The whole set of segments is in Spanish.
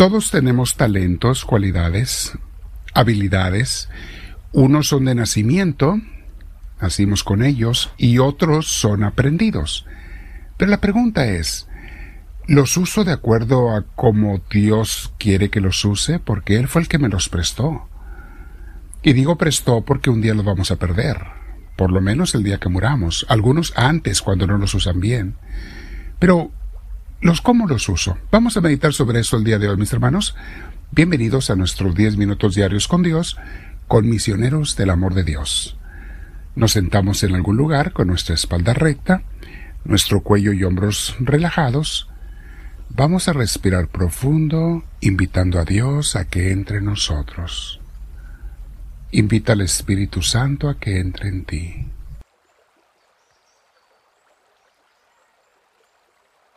Todos tenemos talentos, cualidades, habilidades. Unos son de nacimiento, nacimos con ellos, y otros son aprendidos. Pero la pregunta es, ¿los uso de acuerdo a cómo Dios quiere que los use? Porque Él fue el que me los prestó. Y digo prestó porque un día los vamos a perder, por lo menos el día que muramos, algunos antes cuando no los usan bien. Pero, ¿los cómo los uso? Vamos a meditar sobre eso el día de hoy, mis hermanos. Bienvenidos a nuestros 10 minutos diarios con Dios, con misioneros del amor de Dios. Nos sentamos en algún lugar con nuestra espalda recta, nuestro cuello y hombros relajados. Vamos a respirar profundo, invitando a Dios a que entre en nosotros. Invita al Espíritu Santo a que entre en ti.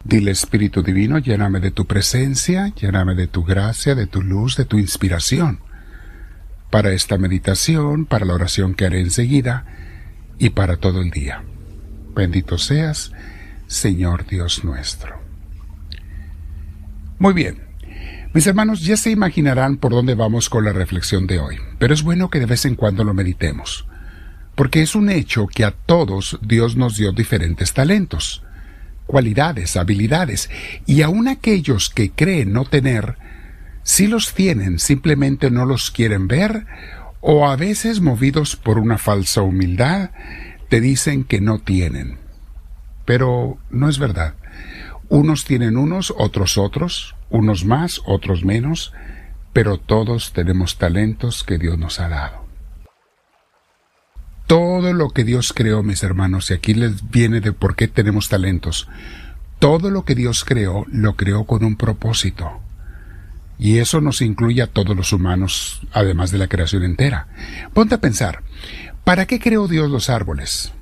Dile Espíritu Divino, lléname de tu presencia, lléname de tu gracia, de tu luz, de tu inspiración, para esta meditación, para la oración que haré enseguida y para todo el día. Bendito seas, Señor Dios nuestro. Muy bien, mis hermanos ya se imaginarán por dónde vamos con la reflexión de hoy, pero es bueno que de vez en cuando lo meditemos, porque es un hecho que a todos Dios nos dio diferentes talentos, cualidades, habilidades, y aun aquellos que creen no tener, si los tienen, simplemente no los quieren ver, o a veces movidos por una falsa humildad, te dicen que no tienen. Pero no es verdad. Unos tienen unos, otros otros, unos más, otros menos, pero todos tenemos talentos que Dios nos ha dado. Todo lo que Dios creó, mis hermanos, y aquí les viene de por qué tenemos talentos, todo lo que Dios creó, lo creó con un propósito. Y eso nos incluye a todos los humanos, además de la creación entera. Ponte a pensar, ¿para qué creó Dios los árboles?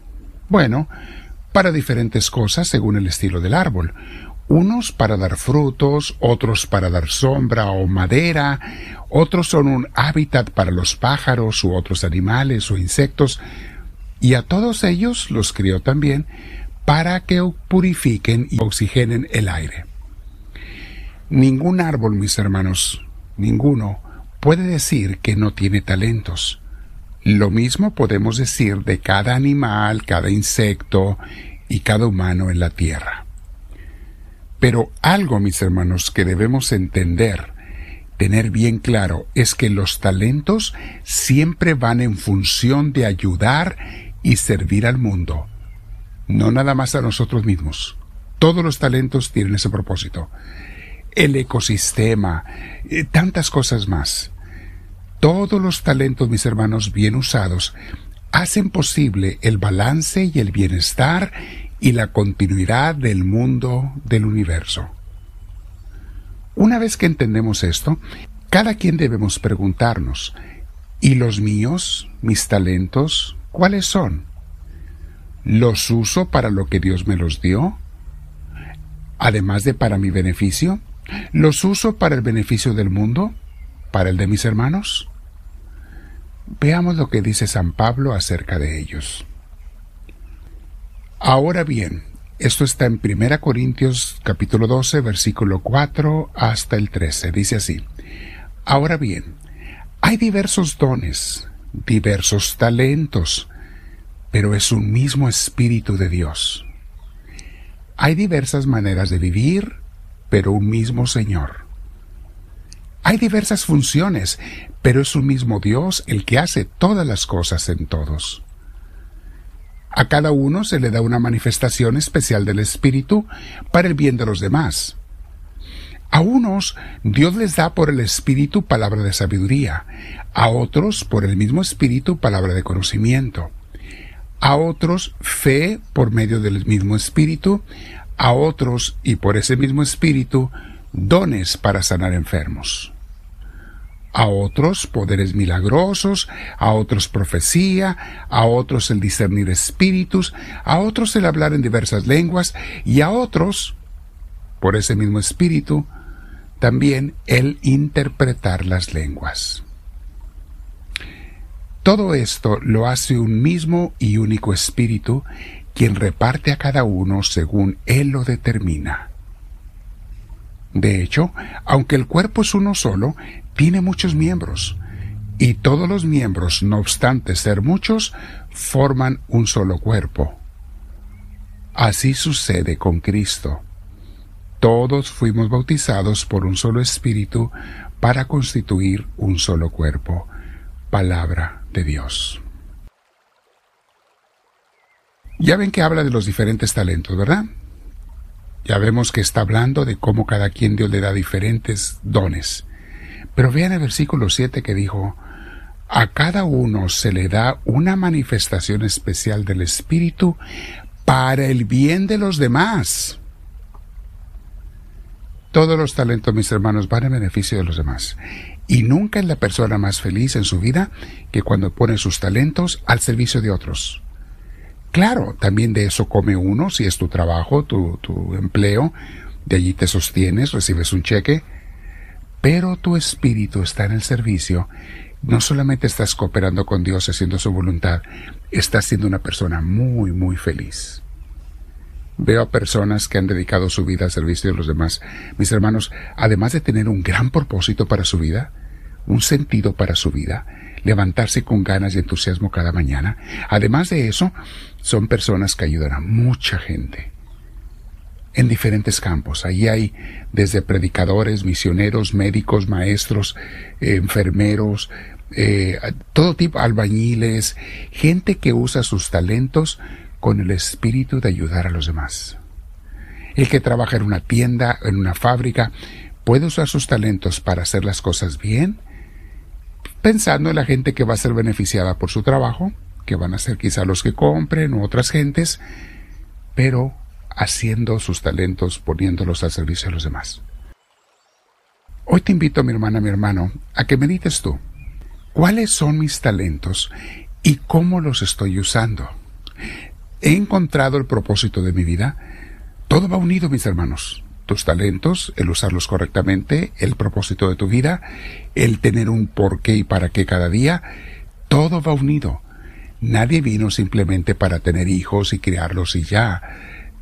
Bueno, para diferentes cosas según el estilo del árbol unos para dar frutos, otros para dar sombra o madera, otros son un hábitat para los pájaros u otros animales o insectos, y a todos ellos los crió también para que purifiquen y oxigenen el aire. Ningún árbol, mis hermanos, ninguno, puede decir que no tiene talentos. Lo mismo podemos decir de cada animal, cada insecto y cada humano en la tierra. Pero algo, mis hermanos, que debemos entender, tener bien claro, es que los talentos siempre van en función de ayudar y servir al mundo, no nada más a nosotros mismos. Todos los talentos tienen ese propósito. El ecosistema, eh, tantas cosas más. Todos los talentos, mis hermanos, bien usados, hacen posible el balance y el bienestar y la continuidad del mundo del universo. Una vez que entendemos esto, cada quien debemos preguntarnos, ¿y los míos, mis talentos, cuáles son? ¿Los uso para lo que Dios me los dio? Además de para mi beneficio, ¿los uso para el beneficio del mundo? ¿Para el de mis hermanos? Veamos lo que dice San Pablo acerca de ellos. Ahora bien, esto está en 1 Corintios capítulo 12, versículo 4 hasta el 13. Dice así, Ahora bien, hay diversos dones, diversos talentos, pero es un mismo Espíritu de Dios. Hay diversas maneras de vivir, pero un mismo Señor. Hay diversas funciones, pero es un mismo Dios el que hace todas las cosas en todos. A cada uno se le da una manifestación especial del Espíritu para el bien de los demás. A unos Dios les da por el Espíritu palabra de sabiduría, a otros por el mismo Espíritu palabra de conocimiento, a otros fe por medio del mismo Espíritu, a otros y por ese mismo Espíritu dones para sanar enfermos a otros poderes milagrosos, a otros profecía, a otros el discernir espíritus, a otros el hablar en diversas lenguas y a otros, por ese mismo espíritu, también el interpretar las lenguas. Todo esto lo hace un mismo y único espíritu, quien reparte a cada uno según él lo determina. De hecho, aunque el cuerpo es uno solo, tiene muchos miembros, y todos los miembros, no obstante ser muchos, forman un solo cuerpo. Así sucede con Cristo. Todos fuimos bautizados por un solo espíritu para constituir un solo cuerpo. Palabra de Dios. Ya ven que habla de los diferentes talentos, ¿verdad? Ya vemos que está hablando de cómo cada quien Dios le da diferentes dones. Pero vean el versículo 7 que dijo, a cada uno se le da una manifestación especial del Espíritu para el bien de los demás. Todos los talentos, mis hermanos, van en beneficio de los demás. Y nunca es la persona más feliz en su vida que cuando pone sus talentos al servicio de otros. Claro, también de eso come uno, si es tu trabajo, tu, tu empleo, de allí te sostienes, recibes un cheque, pero tu espíritu está en el servicio no solamente estás cooperando con Dios haciendo su voluntad, estás siendo una persona muy, muy feliz. Veo a personas que han dedicado su vida al servicio de los demás. Mis hermanos, además de tener un gran propósito para su vida, un sentido para su vida, levantarse con ganas y entusiasmo cada mañana, además de eso, son personas que ayudan a mucha gente en diferentes campos. Ahí hay desde predicadores, misioneros, médicos, maestros, enfermeros, eh, todo tipo, albañiles, gente que usa sus talentos con el espíritu de ayudar a los demás. El que trabaja en una tienda, en una fábrica, puede usar sus talentos para hacer las cosas bien, pensando en la gente que va a ser beneficiada por su trabajo, que van a ser quizá los que compren u otras gentes, pero haciendo sus talentos, poniéndolos al servicio de los demás. Hoy te invito, mi hermana, mi hermano, a que medites tú. ¿Cuáles son mis talentos y cómo los estoy usando? He encontrado el propósito de mi vida. Todo va unido, mis hermanos. Tus talentos, el usarlos correctamente, el propósito de tu vida, el tener un por qué y para qué cada día, todo va unido. Nadie vino simplemente para tener hijos y criarlos y ya.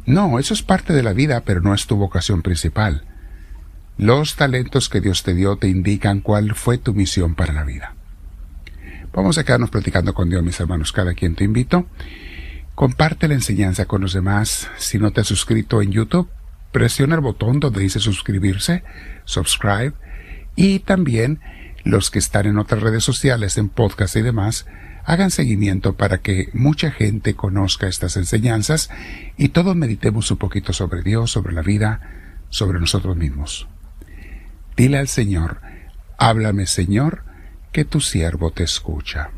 No, eso es parte de la vida, pero no es tu vocación principal. Los talentos que Dios te dio te indican cuál fue tu misión para la vida. Vamos a quedarnos platicando con Dios, mis hermanos. Cada quien te invito. Comparte la enseñanza con los demás. Si no te has suscrito en YouTube, presiona el botón donde dice suscribirse, subscribe. Y también los que están en otras redes sociales, en podcast y demás, hagan seguimiento para que mucha gente conozca estas enseñanzas y todos meditemos un poquito sobre Dios, sobre la vida, sobre nosotros mismos. Dile al Señor, háblame Señor, que tu siervo te escucha.